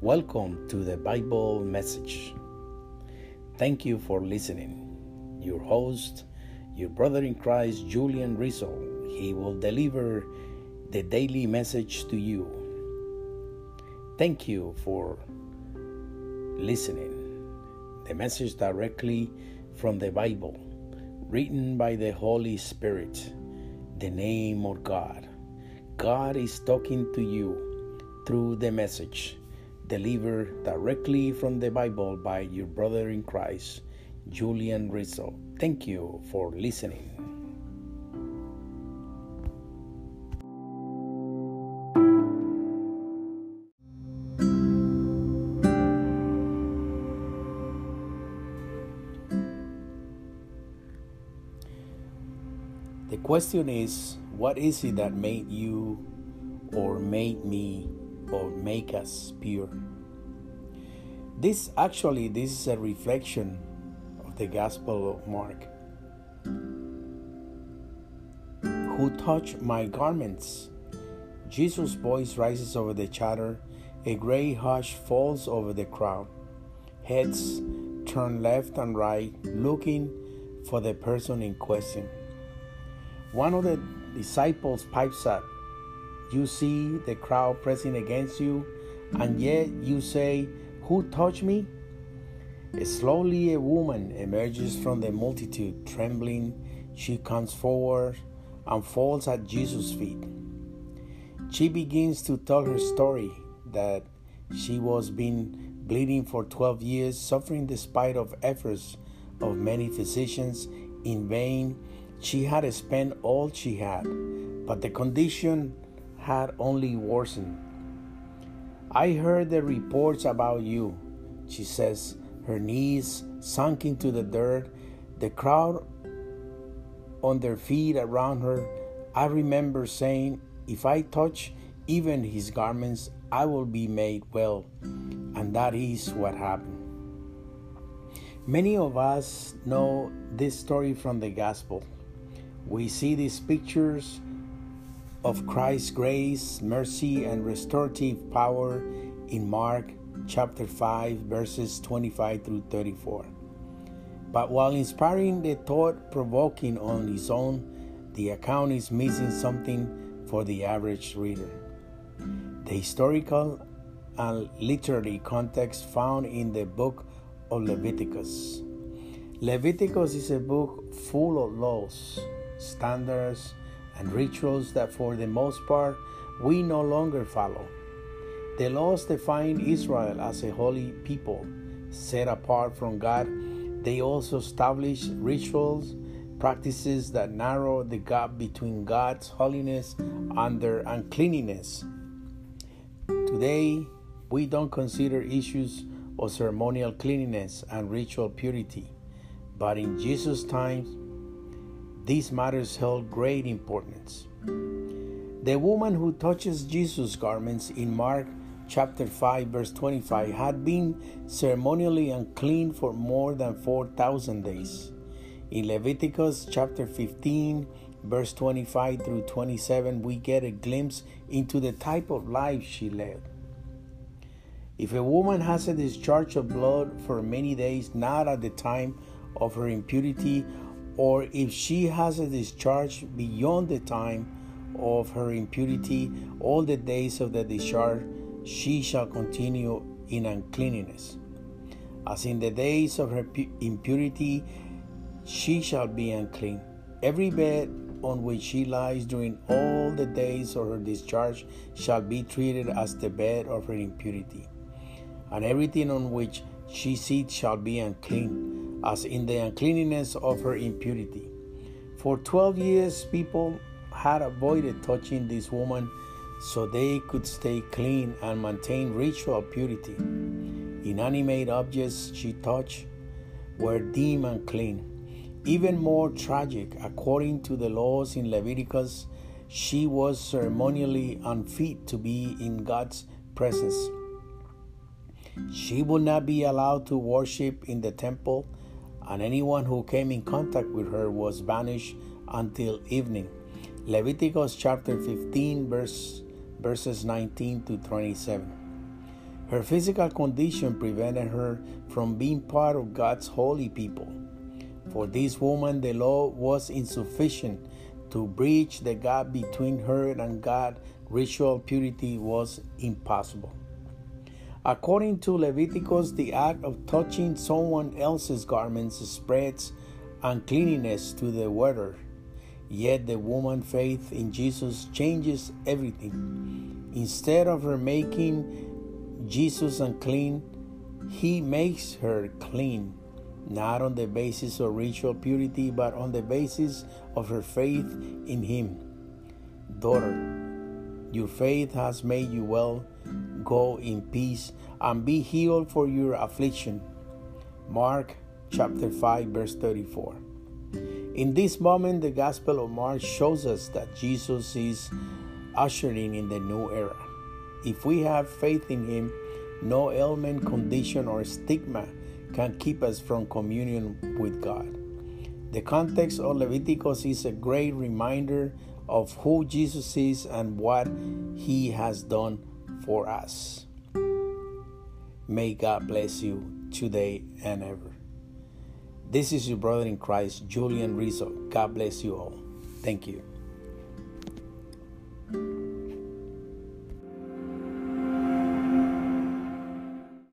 Welcome to the Bible message. Thank you for listening. Your host, your brother in Christ, Julian Rizzo, he will deliver the daily message to you. Thank you for listening. The message directly from the Bible, written by the Holy Spirit, the name of God. God is talking to you through the message delivered directly from the Bible by your brother in Christ, Julian Rizzo. Thank you for listening. The question is what is it that made you or made me or make us pure. This actually this is a reflection of the Gospel of Mark. Who touched my garments? Jesus' voice rises over the chatter. A gray hush falls over the crowd. Heads turn left and right, looking for the person in question. One of the disciples pipes up, you see the crowd pressing against you, and yet you say, Who touched me? Slowly, a woman emerges from the multitude, trembling. She comes forward and falls at Jesus' feet. She begins to tell her story that she was been bleeding for 12 years, suffering despite of efforts of many physicians in vain. She had spent all she had, but the condition had only worsened. I heard the reports about you, she says, her knees sunk into the dirt, the crowd on their feet around her. I remember saying, If I touch even his garments, I will be made well. And that is what happened. Many of us know this story from the gospel. We see these pictures of Christ's grace, mercy, and restorative power in Mark chapter 5, verses 25 through 34. But while inspiring the thought provoking on its own, the account is missing something for the average reader. The historical and literary context found in the book of Leviticus. Leviticus is a book full of laws, standards, and rituals that, for the most part, we no longer follow. The laws define Israel as a holy people, set apart from God. They also establish rituals, practices that narrow the gap between God's holiness and their uncleanness. Today, we don't consider issues of ceremonial cleanliness and ritual purity, but in Jesus' times, these matters held great importance. The woman who touches Jesus' garments in Mark chapter 5 verse 25 had been ceremonially unclean for more than 4000 days. In Leviticus chapter 15 verse 25 through 27 we get a glimpse into the type of life she led. If a woman has a discharge of blood for many days not at the time of her impurity or if she has a discharge beyond the time of her impurity, all the days of the discharge, she shall continue in uncleanness. As in the days of her impurity, she shall be unclean. Every bed on which she lies during all the days of her discharge shall be treated as the bed of her impurity, and everything on which she sits shall be unclean as in the uncleanness of her impurity. For 12 years, people had avoided touching this woman so they could stay clean and maintain ritual purity. Inanimate objects she touched were deemed unclean. Even more tragic, according to the laws in Leviticus, she was ceremonially unfit to be in God's presence. She would not be allowed to worship in the temple and anyone who came in contact with her was banished until evening. Leviticus chapter 15, verse, verses 19 to 27. Her physical condition prevented her from being part of God's holy people. For this woman, the law was insufficient to bridge the gap between her and God. Ritual purity was impossible. According to Leviticus, the act of touching someone else's garments spreads uncleanness to the wearer. Yet the woman's faith in Jesus changes everything. Instead of her making Jesus unclean, he makes her clean, not on the basis of ritual purity, but on the basis of her faith in him. Daughter, your faith has made you well. Go in peace and be healed for your affliction. Mark chapter 5, verse 34. In this moment, the Gospel of Mark shows us that Jesus is ushering in the new era. If we have faith in Him, no ailment, condition, or stigma can keep us from communion with God. The context of Leviticus is a great reminder of who Jesus is and what He has done for us. May God bless you today and ever. This is your brother in Christ, Julian Rizzo. God bless you all. Thank you.